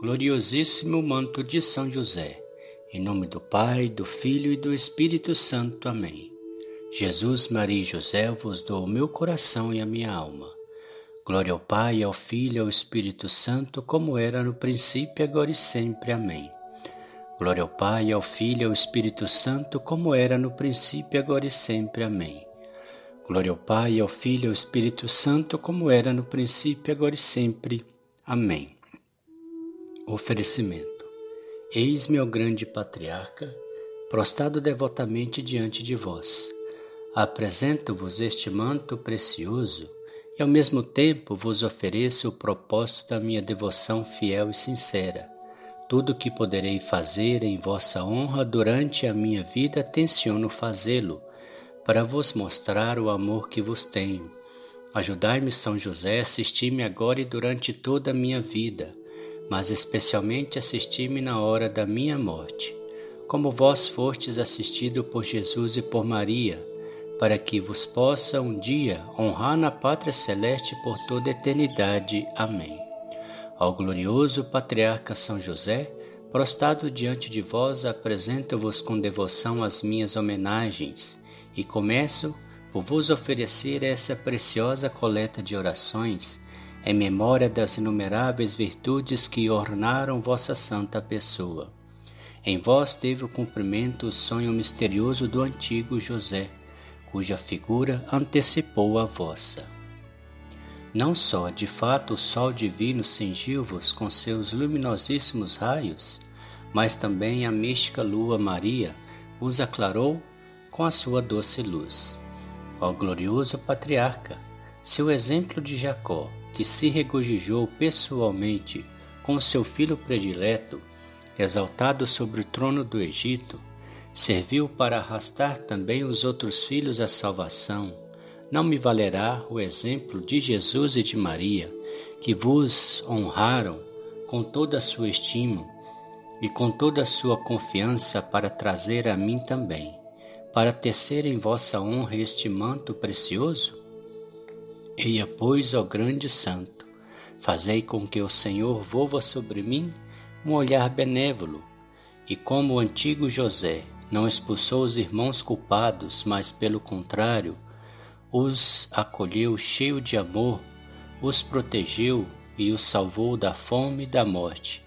Gloriosíssimo manto de São José, em nome do Pai, do Filho e do Espírito Santo. Amém. Jesus, Maria e José, vos dou o meu coração e a minha alma. Glória ao Pai, ao Filho e ao Espírito Santo, como era no princípio, agora e sempre. Amém. Glória ao Pai, ao Filho e ao Espírito Santo, como era no princípio, agora e sempre. Amém. Glória ao Pai, ao Filho e ao Espírito Santo, como era no princípio, agora e sempre. Amém. Oferecimento. Eis-me, ó grande patriarca, prostrado devotamente diante de vós. Apresento-vos este manto precioso e ao mesmo tempo vos ofereço o propósito da minha devoção fiel e sincera. Tudo o que poderei fazer em vossa honra durante a minha vida, tenciono fazê-lo, para vos mostrar o amor que vos tenho. Ajudai-me, São José, assisti-me agora e durante toda a minha vida mas especialmente assisti-me na hora da minha morte, como vós fostes assistido por Jesus e por Maria, para que vos possa um dia honrar na pátria celeste por toda a eternidade. Amém. Ao glorioso patriarca São José, prostrado diante de vós, apresento-vos com devoção as minhas homenagens e começo por vos oferecer essa preciosa coleta de orações em memória das inumeráveis virtudes que ornaram vossa santa pessoa. Em vós teve o cumprimento o sonho misterioso do antigo José, cuja figura antecipou a vossa. Não só, de fato, o sol divino cingiu-vos com seus luminosíssimos raios, mas também a mística lua Maria vos aclarou com a sua doce luz. Ó glorioso patriarca, seu exemplo de Jacó, que se regozijou pessoalmente com seu filho predileto, exaltado sobre o trono do Egito, serviu para arrastar também os outros filhos à salvação. Não me valerá o exemplo de Jesus e de Maria, que vos honraram com toda a sua estima e com toda a sua confiança para trazer a mim também, para tecer em vossa honra este manto precioso? Eia, pois, ó grande santo, fazei com que o Senhor volva sobre mim um olhar benévolo, e como o antigo José não expulsou os irmãos culpados, mas pelo contrário, os acolheu cheio de amor, os protegeu e os salvou da fome e da morte.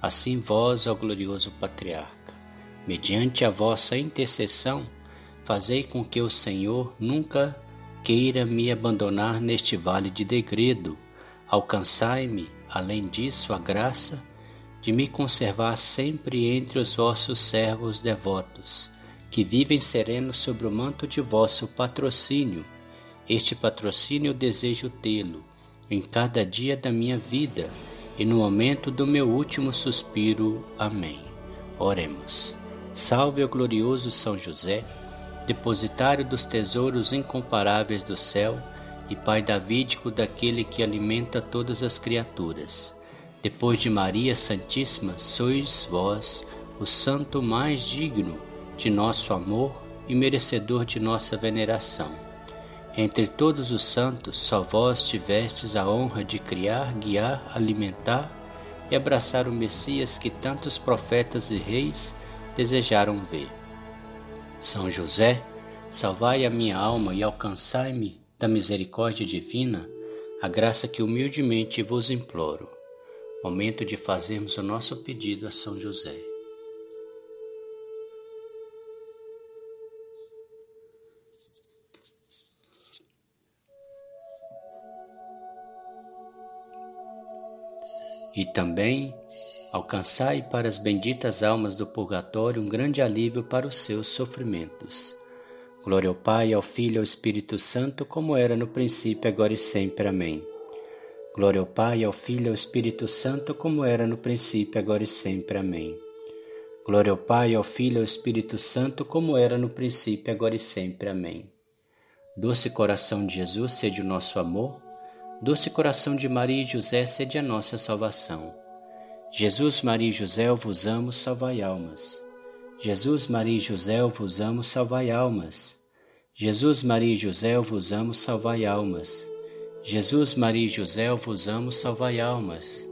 Assim vós, ó glorioso patriarca, mediante a vossa intercessão, fazei com que o Senhor nunca queira me abandonar neste vale de degredo, alcançai-me, além disso, a graça de me conservar sempre entre os vossos servos devotos, que vivem serenos sobre o manto de vosso patrocínio. Este patrocínio desejo tê-lo em cada dia da minha vida e no momento do meu último suspiro. Amém. Oremos. Salve o glorioso São José depositário dos tesouros incomparáveis do céu e Pai davídico daquele que alimenta todas as criaturas. Depois de Maria Santíssima, sois vós o santo mais digno de nosso amor e merecedor de nossa veneração. Entre todos os santos, só vós tivestes a honra de criar, guiar, alimentar e abraçar o Messias que tantos profetas e reis desejaram ver. São José, salvai a minha alma e alcançai-me da misericórdia divina a graça que humildemente vos imploro. Momento de fazermos o nosso pedido a São José. E também Alcançai para as benditas almas do purgatório um grande alívio para os seus sofrimentos. Glória ao Pai, ao Filho e ao Espírito Santo, como era no princípio, agora e sempre. Amém. Glória ao Pai, ao Filho e ao Espírito Santo, como era no princípio, agora e sempre. Amém. Glória ao Pai, ao Filho e ao Espírito Santo, como era no princípio, agora e sempre. Amém. Doce coração de Jesus, sede o nosso amor. Doce coração de Maria e José, sede a nossa salvação. Jesus, Maria e José, vos amo, salvai almas. Jesus, Maria e José, vos amo, salvai almas. Jesus, Maria e José, vos amo, salvai almas. Jesus, Maria e José, vos amo, salvai almas.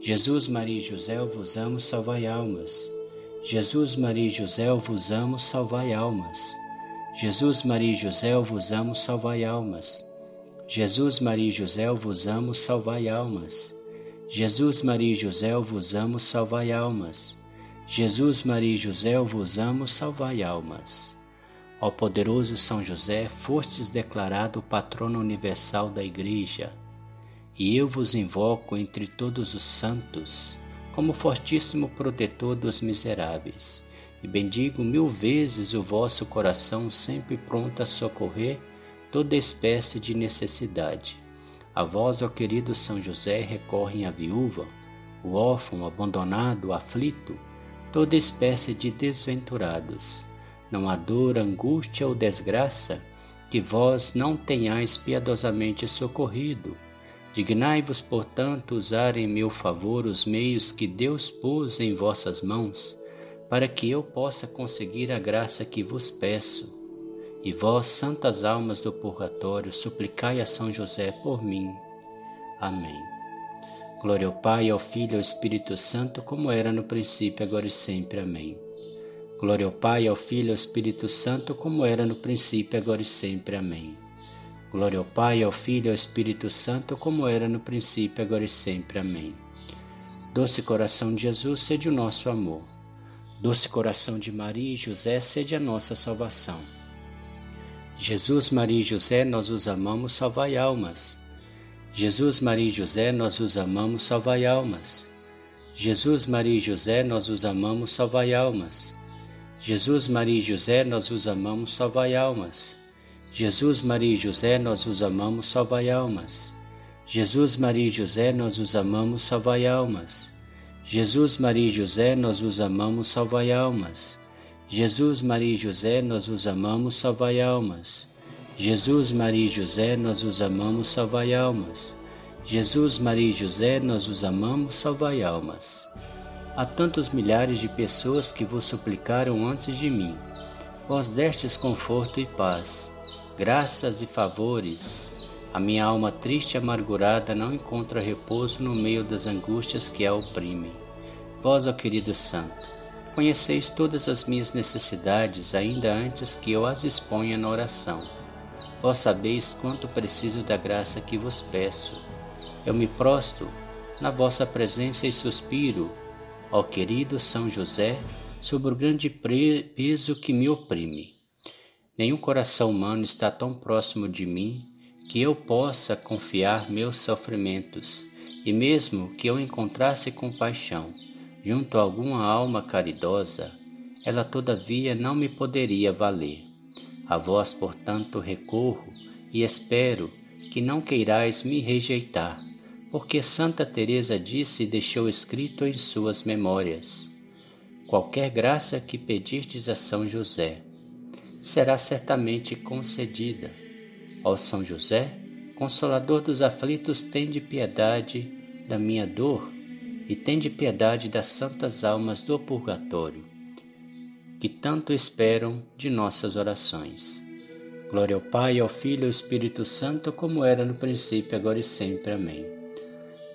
Jesus, Maria e José, vos amo, salvai almas. Jesus, Maria e José, vos amo, salvai almas. Jesus, Maria e José, vos amo, salvai almas. Jesus, Maria e José, vos amo, salvai almas. Jesus, Maria e José, vos amo, salvai almas. Jesus, Maria e José, vos amo, salvai almas. Ó poderoso São José, fostes declarado patrono universal da Igreja, e eu vos invoco entre todos os santos como fortíssimo protetor dos miseráveis, e bendigo mil vezes o vosso coração sempre pronto a socorrer toda espécie de necessidade. A vós, ó querido São José, recorrem a viúva, o órfão, o abandonado, o aflito, toda espécie de desventurados. Não há dor, angústia ou desgraça que vós não tenhais piedosamente socorrido. Dignai-vos, portanto, usar em meu favor os meios que Deus pôs em vossas mãos, para que eu possa conseguir a graça que vos peço. E vós, santas almas do purgatório, suplicai a São José por mim. Amém. Glória ao Pai, ao Filho e ao Espírito Santo, como era no princípio, agora e sempre. Amém. Glória ao Pai, ao Filho e ao Espírito Santo, como era no princípio, agora e sempre. Amém. Glória ao Pai, ao Filho e ao Espírito Santo, como era no princípio, agora e sempre. Amém. Doce coração de Jesus, sede o nosso amor. Doce coração de Maria e José, sede a nossa salvação. Jesus, Maria e José, nós os amamos, salvai almas. Jesus, Maria e José, nós os amamos, salvai almas. Jesus, Maria e José, nós os amamos, salvai almas. Jesus, Maria e José, nós os amamos, salvai almas. Jesus, Maria e José, nós os amamos, salvai almas. Jesus, Maria e José, nós os amamos, salvai almas. Jesus, Maria e José, nós os amamos, salvai almas. Jesus, Maria e José, nós os amamos, salvai almas. Jesus, Maria e José, nós os amamos, salvai almas. Jesus, Maria e José, nós os amamos, salvai almas. Há tantos milhares de pessoas que vos suplicaram antes de mim. Vós destes conforto e paz, graças e favores. A minha alma triste e amargurada não encontra repouso no meio das angústias que a oprimem. Vós, ó querido Santo, conheceis todas as minhas necessidades ainda antes que eu as exponha na oração Vós sabeis quanto preciso da graça que vos peço. Eu me prosto na vossa presença e suspiro, ó querido São José, sobre o grande peso que me oprime. Nenhum coração humano está tão próximo de mim que eu possa confiar meus sofrimentos, e mesmo que eu encontrasse compaixão junto a alguma alma caridosa, ela todavia não me poderia valer. A vós, portanto, recorro e espero que não queirais me rejeitar, porque Santa Teresa disse e deixou escrito em suas memórias: Qualquer graça que pedirdes a São José será certamente concedida. Ó São José, consolador dos aflitos, tende piedade da minha dor e tende piedade das santas almas do purgatório que tanto esperam de nossas orações. Glória ao Pai, ao Filho e ao Espírito Santo, como era no princípio, agora e sempre. Amém.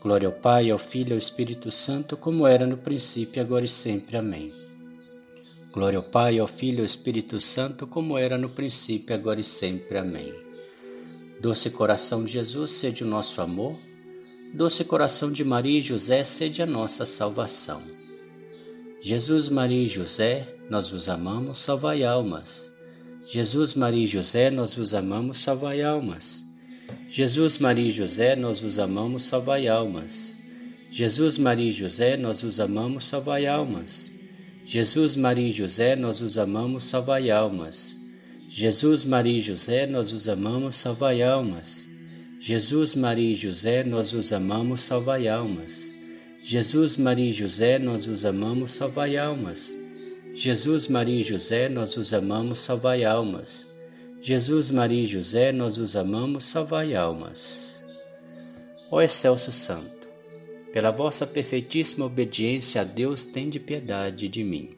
Glória ao Pai, ao Filho e ao Espírito Santo, como era no princípio, agora e sempre. Amém. Glória ao Pai, ao Filho e ao Espírito Santo, como era no princípio, agora e sempre. Amém. Doce coração de Jesus, sede o nosso amor. Doce coração de Maria e José, sede a nossa salvação. Jesus, Maria e José, nós vos amamos, salvai almas. Jesus, Maria e José, nós vos amamos, salvai almas. Jesus, Maria e José, nós vos amamos, salvai almas. Jesus, Maria e José, nós vos amamos, salvai almas. Jesus, Maria e José, nós vos amamos, salvai almas. Jesus, Maria e José, nós vos amamos, salvai almas. Jesus, Maria e José, nós vos amamos, salvai almas. Jesus, Maria e José, nós os amamos, salvai almas. Jesus, Maria e José, nós os amamos, salvai almas. Jesus, Maria e José, nós os amamos, salvai almas. Ó excelso Santo, pela vossa perfeitíssima obediência a Deus, tende piedade de mim.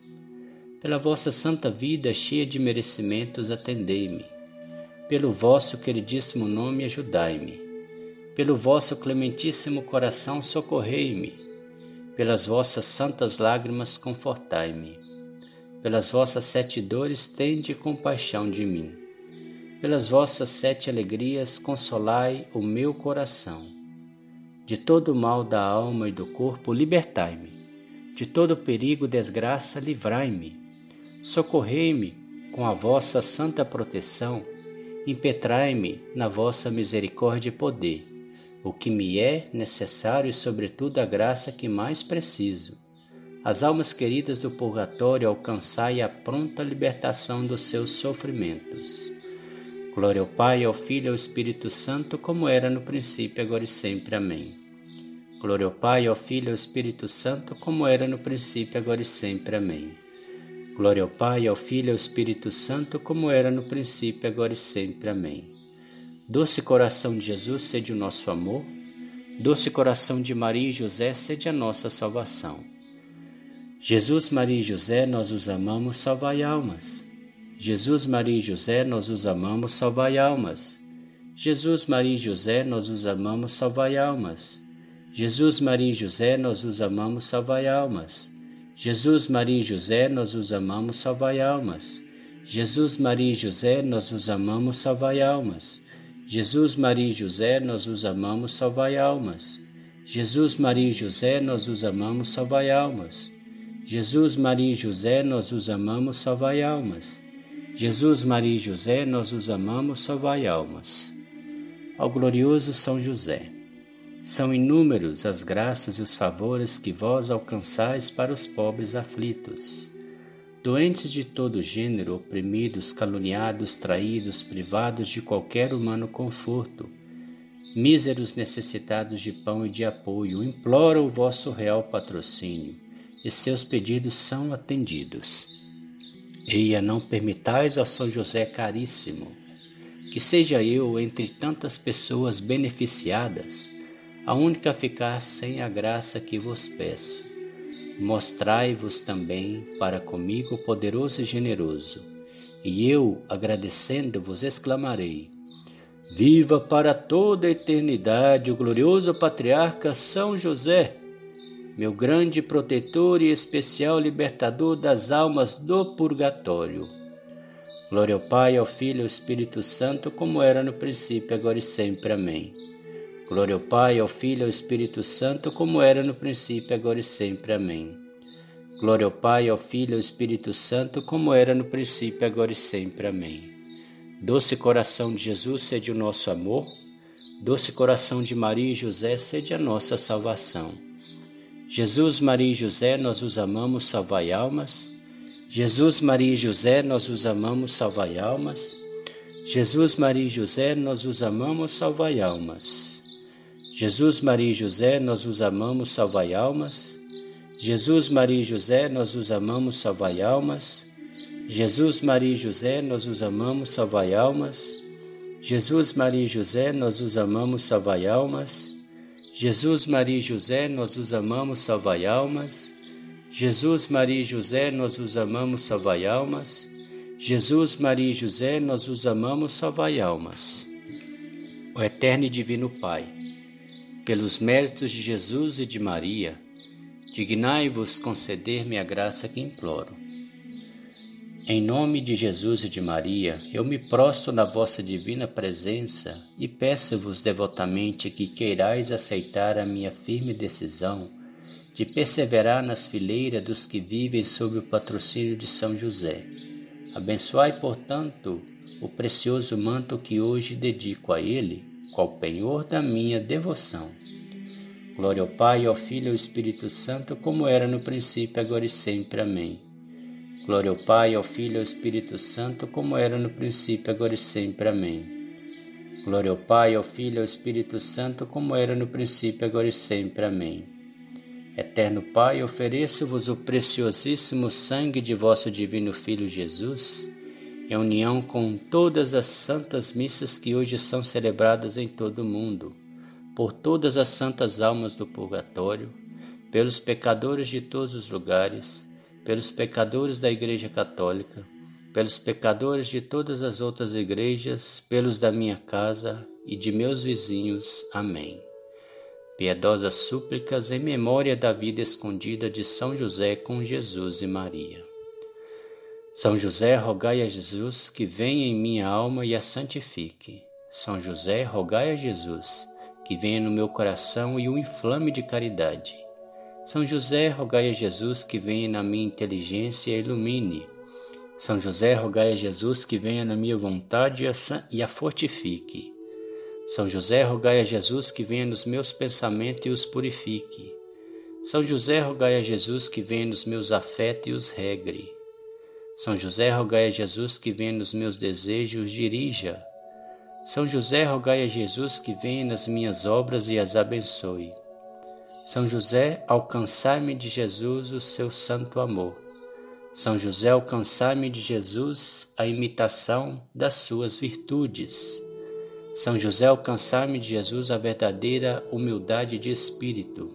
Pela vossa santa vida cheia de merecimentos, atendei-me. Pelo vosso queridíssimo nome, ajudai-me. Pelo vosso clementíssimo coração, socorrei-me Pelas vossas santas lágrimas, confortai-me. Pelas vossas sete dores, tende compaixão de mim. Pelas vossas sete alegrias, consolai o meu coração. De todo o mal da alma e do corpo, libertai-me. De todo perigo, desgraça, livrai-me. Socorrei-me com a vossa santa proteção, impetrai-me na vossa misericórdia e poder, o que me é necessário e, sobretudo, a graça que mais preciso. As almas queridas do purgatório alcançai a pronta libertação dos seus sofrimentos. Glória ao Pai, ao Filho e ao Espírito Santo, como era no princípio, agora e sempre. Amém. Glória ao Pai, ao Filho e ao Espírito Santo, como era no princípio, agora e sempre. Amém. Glória ao Pai, ao Filho e ao Espírito Santo, como era no princípio, agora e sempre. Amém. Doce coração de Jesus, sede o nosso amor. Doce coração de Maria e José, sede a nossa salvação. Jesus, Maria e José, nós os amamos, salvai almas. Jesus, Maria e José, nós os amamos, salvai almas. Jesus, Maria e José, nós os amamos, salvai almas. Jesus, Maria e José, nós os amamos, salvai almas. Jesus, Maria e José, nós os amamos, salvai almas. Jesus, Maria e José, nós os amamos, salvai almas. Jesus, Maria e José, nós os amamos, salvai almas. Jesus, Maria e José, nós os amamos, salvai almas. Jesus, Maria e José, nós os amamos, salvai almas. Jesus, Maria e José, nós os amamos, salvai almas. Ao glorioso São José. São inúmeros as graças e os favores que vós alcançais para os pobres aflitos. Doentes de todo gênero, oprimidos, caluniados, traídos, privados de qualquer humano conforto, míseros necessitados de pão e de apoio, imploram o vosso real patrocínio, e seus pedidos são atendidos. Eia, não permitais, ó São José caríssimo, que seja eu, entre tantas pessoas beneficiadas, a única ficar sem a graça que vos peço. Mostrai-vos também para comigo poderoso e generoso, e eu, agradecendo-vos, exclamarei: Viva para toda a eternidade o glorioso patriarca São José, meu grande protetor e especial libertador das almas do purgatório. Glória ao Pai, ao Filho e ao Espírito Santo, como era no princípio, agora e sempre. Amém. Glória ao Pai, ao Filho e ao Espírito Santo, como era no princípio, agora e sempre. Amém. Glória ao Pai, ao Filho e ao Espírito Santo, como era no princípio, agora e sempre. Amém. Doce coração de Jesus, sede o nosso amor. Doce coração de Maria e José, sede a nossa salvação. Jesus, Maria e José, nós os amamos, salvai almas. Jesus, Maria e José, nós os amamos, salvai almas. Jesus, Maria e José, nós os amamos, salvai almas. Jesus, Maria e José, nós vos amamos, salvai almas. Jesus, Maria e José, nós vos amamos, salvai almas. Jesus, Maria e José, nós vos amamos, salvai almas. Jesus, Maria e José, nós vos amamos, salvai almas. Jesus, Maria e José, nós vos amamos, salvai almas. Jesus, Maria e José, nós vos amamos, salvai almas. Jesus, Maria e José, nós vos amamos, salvai almas. O eterno e divino Pai, pelos méritos de Jesus e de Maria, dignai-vos conceder-me a graça que imploro. Em nome de Jesus e de Maria, eu me prostro na vossa divina presença e peço-vos devotamente que queirais aceitar a minha firme decisão de perseverar nas fileiras dos que vivem sob o patrocínio de São José. Abençoai, portanto, o precioso manto que hoje dedico a ele qual penhor da minha devoção. Glória ao Pai, ao Filho e ao Espírito Santo, como era no princípio, agora e sempre. Amém. Glória ao Pai, ao Filho e ao Espírito Santo, como era no princípio, agora e sempre. Amém. Glória ao Pai, ao Filho e ao Espírito Santo, como era no princípio, agora e sempre. Amém. Eterno Pai, ofereço-vos o preciosíssimo sangue de vosso divino Filho Jesus em união com todas as santas missas que hoje são celebradas em todo o mundo, por todas as santas almas do purgatório, pelos pecadores de todos os lugares, pelos pecadores da Igreja Católica, pelos pecadores de todas as outras igrejas, pelos da minha casa e de meus vizinhos. Amém. piedosas súplicas em memória da vida escondida de São José com Jesus e Maria. São José, rogai a Jesus que venha em minha alma e a santifique. São José, rogai a Jesus que venha no meu coração e o inflame de caridade. São José, rogai a Jesus que venha na minha inteligência e ilumine. São José, rogai a Jesus que venha na minha vontade e a fortifique. São José, rogai a Jesus que venha nos meus pensamentos e os purifique. São José, rogai a Jesus que venha nos meus afetos e os regre. São José, rogai a Jesus que venha nos meus desejos os dirija. São José, rogai a Jesus que venha nas minhas obras e as abençoe. São José, alcançai-me de Jesus o seu santo amor. São José, alcançai-me de Jesus a imitação das suas virtudes. São José, alcançar-me de Jesus a verdadeira humildade de espírito.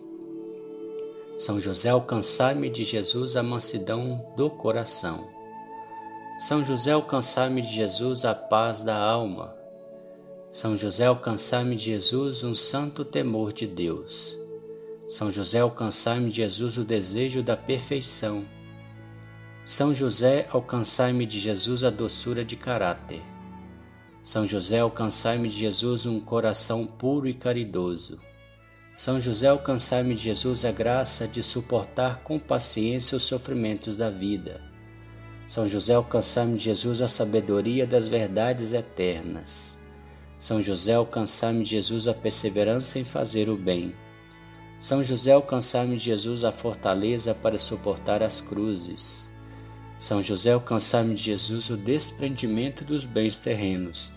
São José, alcançar-me de Jesus a mansidão do coração. São José, alcançar-me de Jesus a paz da alma. São José, alcançar-me de Jesus um santo temor de Deus. São José, alcançar-me de Jesus o desejo da perfeição. São José, alcançar-me de Jesus a doçura de caráter. São José, alcançai-me de Jesus um coração puro e caridoso. São José, alcançai-me de Jesus a graça de suportar com paciência os sofrimentos da vida. São José, alcançai-me de Jesus a sabedoria das verdades eternas. São José, alcançai-me de Jesus a perseverança em fazer o bem. São José, alcançai-me de Jesus a fortaleza para suportar as cruzes. São José, alcançai-me de Jesus o desprendimento dos bens terrenos.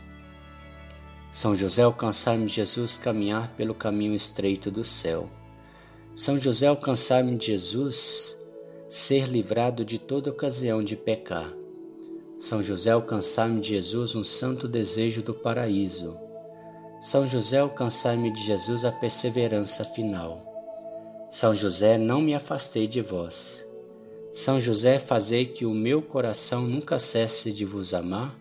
São José, alcançai-me de Jesus caminhar pelo caminho estreito do céu. São José, alcançai-me de Jesus ser livrado de toda ocasião de pecar. São José, alcançai-me de Jesus um santo desejo do paraíso. São José, alcançai-me de Jesus a perseverança final. São José, não me afastei de vós. São José, fazei que o meu coração nunca cesse de vos amar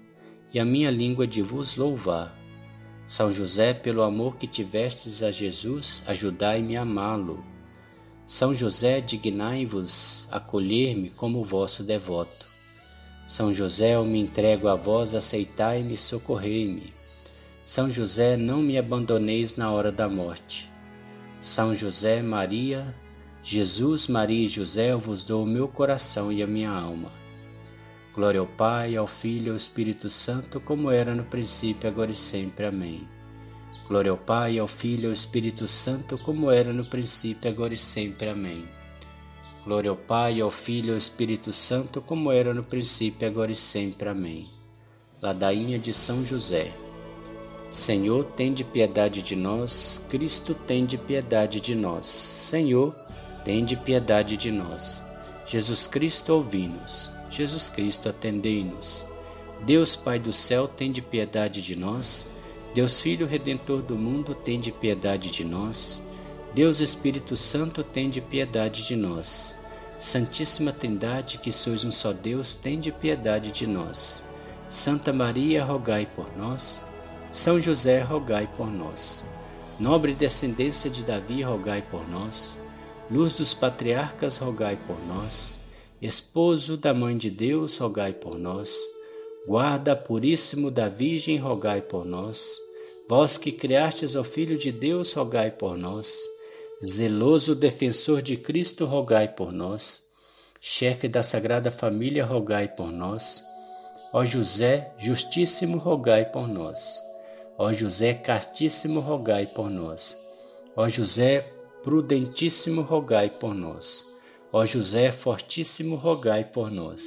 e a minha língua de vos louvar. São José, pelo amor que tivestes a Jesus, ajudai-me a amá-lo. São José, dignai-vos acolher-me como vosso devoto. São José, eu me entrego a vós, aceitai-me e socorrei-me. São José, não me abandoneis na hora da morte. São José, Maria, Jesus, Maria e José, eu vos dou o meu coração e a minha alma. Glória ao Pai, ao Filho e ao Espírito Santo, como era no princípio, agora e sempre. Amém. Glória ao Pai, ao Filho e ao Espírito Santo, como era no princípio, agora e sempre. Amém. Glória ao Pai, ao Filho e ao Espírito Santo, como era no princípio, agora e sempre. Amém. Ladainha de São José. Senhor, tende piedade de nós. Cristo, tende piedade de nós. Senhor, tende piedade de nós. Jesus Cristo, ouvi-nos. Jesus Cristo, atendei-nos. Deus Pai do céu, tende piedade de nós. Deus Filho Redentor do mundo, tende piedade de nós. Deus Espírito Santo, tende piedade de nós. Santíssima Trindade, que sois um só Deus, tende piedade de nós. Santa Maria, rogai por nós. São José, rogai por nós. Nobre descendência de Davi, rogai por nós. Luz dos patriarcas, rogai por nós. Esposo da Mãe de Deus, rogai por nós. Guarda puríssimo da Virgem, rogai por nós. Vós que criastes o Filho de Deus, rogai por nós. Zeloso defensor de Cristo, rogai por nós. Chefe da Sagrada Família, rogai por nós. Ó José, justíssimo, rogai por nós. Ó José, castíssimo, rogai por nós. Ó José, prudentíssimo, rogai por nós. Ó José fortíssimo, rogai por nós.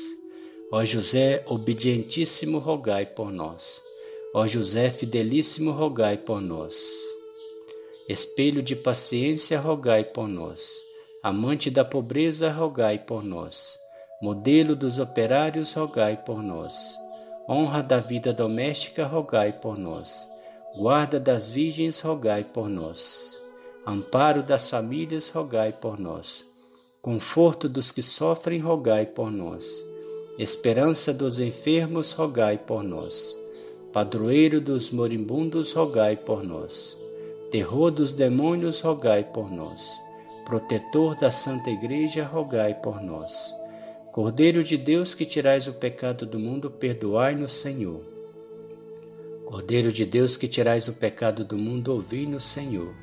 Ó José obedientíssimo, rogai por nós. Ó José fidelíssimo, rogai por nós. Espelho de paciência, rogai por nós. Amante da pobreza, rogai por nós. Modelo dos operários, rogai por nós. Honra da vida doméstica, rogai por nós. Guarda das virgens, rogai por nós. Amparo das famílias, rogai por nós. Conforto dos que sofrem, rogai por nós. Esperança dos enfermos, rogai por nós. Padroeiro dos moribundos, rogai por nós. Terror dos demônios, rogai por nós. Protetor da Santa Igreja, rogai por nós. Cordeiro de Deus que tirais o pecado do mundo, perdoai-nos, Senhor. Cordeiro de Deus que tirais o pecado do mundo, ouvi-nos, Senhor.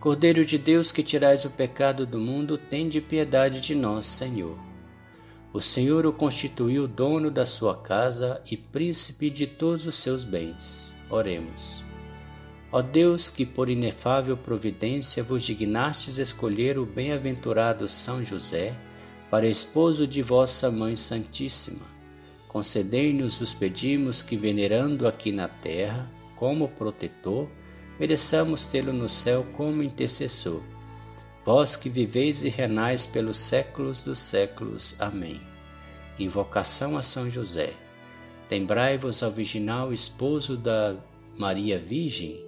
Cordeiro de Deus que tirais o pecado do mundo, tende piedade de nós, Senhor. O Senhor o constituiu dono da sua casa e príncipe de todos os seus bens. Oremos. Ó Deus, que por inefável providência vos dignastes escolher o bem-aventurado São José para esposo de vossa Mãe Santíssima, concedei-nos, vos pedimos, que venerando aqui na terra, como protetor, mereçamos tê-lo no céu como intercessor. Vós que viveis e renais pelos séculos dos séculos. Amém. Invocação a São José. Lembrai-vos ao virginal esposo da Maria Virgem,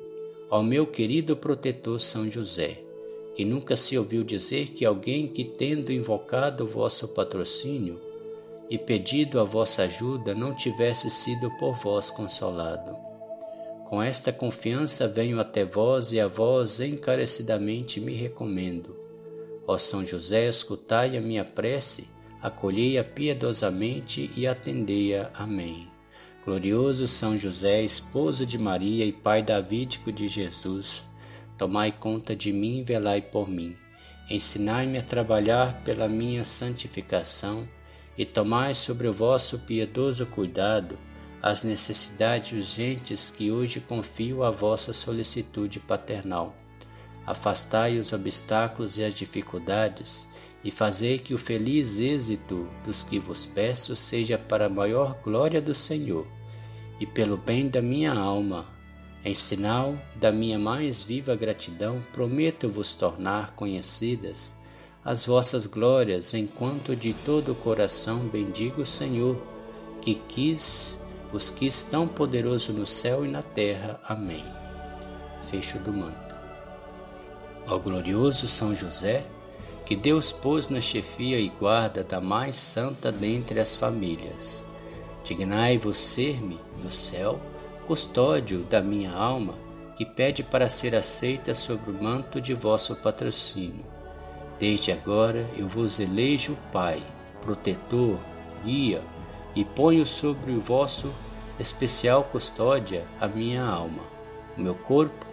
ao meu querido protetor São José, que nunca se ouviu dizer que alguém que, tendo invocado o vosso patrocínio e pedido a vossa ajuda, não tivesse sido por vós consolado. Com esta confiança venho até vós e a vós encarecidamente me recomendo. Ó São José, escutai a minha prece, acolhei-a piedosamente e atendei-a. Amém. Glorioso São José, esposo de Maria e pai davídico de Jesus, tomai conta de mim e velai por mim. Ensinai-me a trabalhar pela minha santificação e tomai sobre o vosso piedoso cuidado as necessidades urgentes que hoje confio à vossa solicitude paternal. Afastai os obstáculos e as dificuldades e fazei que o feliz êxito dos que vos peço seja para a maior glória do Senhor e pelo bem da minha alma. Em sinal da minha mais viva gratidão, prometo vos tornar conhecidas as vossas glórias, enquanto de todo o coração bendigo o Senhor, que quis, os quis tão poderoso no céu e na terra. Amém. Fecho do manto. Ao glorioso São José, que Deus pôs na chefia e guarda da mais santa dentre as famílias. Dignai-vos ser-me, no céu, custódio da minha alma, que pede para ser aceita sob o manto de vosso patrocínio. Desde agora eu vos elejo Pai, protetor, guia, e ponho sobre o vosso especial custódia a minha alma, o meu corpo,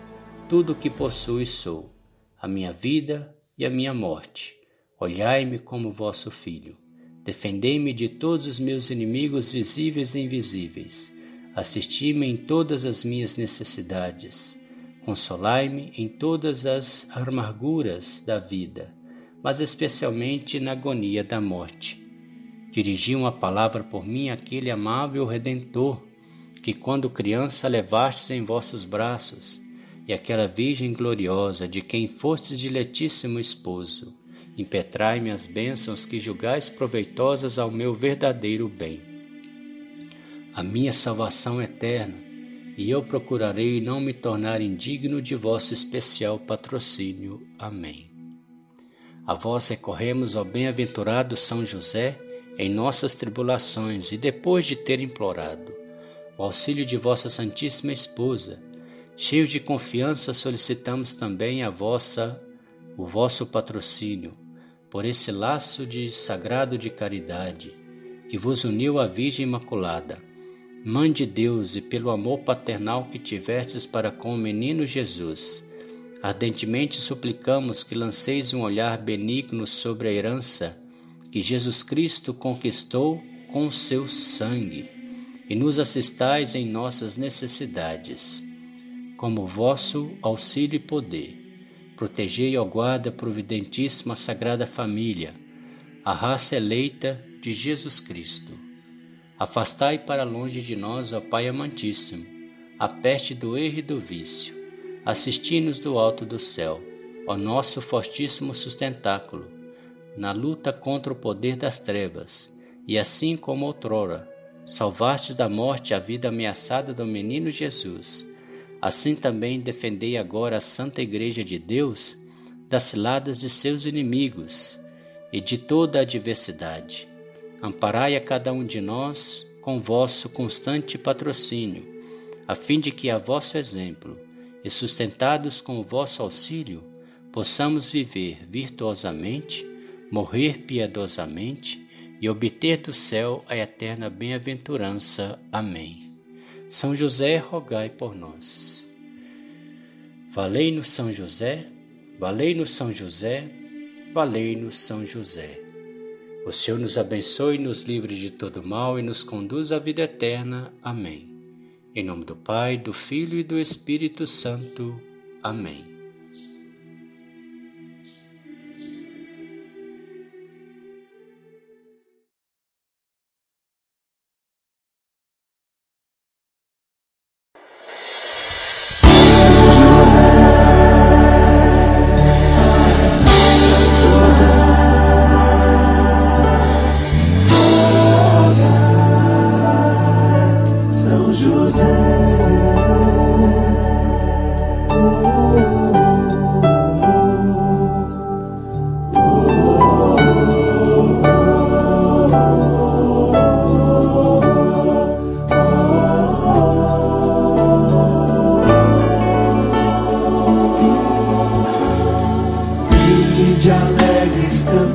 tudo o que possuo e sou, a minha vida e a minha morte. Olhai-me como vosso filho. Defendei-me de todos os meus inimigos visíveis e invisíveis. Assisti-me em todas as minhas necessidades. Consolai-me em todas as amarguras da vida, mas especialmente na agonia da morte. Dirigi uma palavra por mim àquele amável Redentor, que quando criança levastes em vossos braços, e aquela Virgem gloriosa de quem fostes diletíssimo esposo, impetrai-me as bênçãos que julgais proveitosas ao meu verdadeiro bem. A minha salvação eterna, e eu procurarei não me tornar indigno de vosso especial patrocínio. Amém. A vós recorremos, ó bem-aventurado São José, em nossas tribulações, e depois de ter implorado o auxílio de vossa Santíssima Esposa, Cheios de confiança, solicitamos também a vossa, o vosso patrocínio, por esse laço de sagrado de caridade que vos uniu à Virgem Imaculada, Mãe de Deus, e pelo amor paternal que tivestes para com o menino Jesus. Ardentemente suplicamos que lanceis um olhar benigno sobre a herança que Jesus Cristo conquistou com seu sangue e nos assistais em nossas necessidades como vosso auxílio e poder. Protegei, ó guarda providentíssima, Sagrada Família, a raça eleita de Jesus Cristo. Afastai para longe de nós, ó Pai amantíssimo, a peste do erro e do vício. Assisti-nos do alto do céu, ó nosso fortíssimo sustentáculo, na luta contra o poder das trevas, e assim como outrora, salvastes da morte a vida ameaçada do menino Jesus Assim também defendei agora a Santa Igreja de Deus das ciladas de seus inimigos e de toda a adversidade. Amparai a cada um de nós com vosso constante patrocínio, a fim de que a vosso exemplo e sustentados com o vosso auxílio, possamos viver virtuosamente, morrer piedosamente e obter do céu a eterna bem-aventurança. Amém. São José, rogai por nós. Valei-nos São José, valei-nos São José, valei-nos São José. O Senhor nos abençoe, nos livre de todo mal e nos conduz à vida eterna. Amém. Em nome do Pai, do Filho e do Espírito Santo. Amém. Senhor.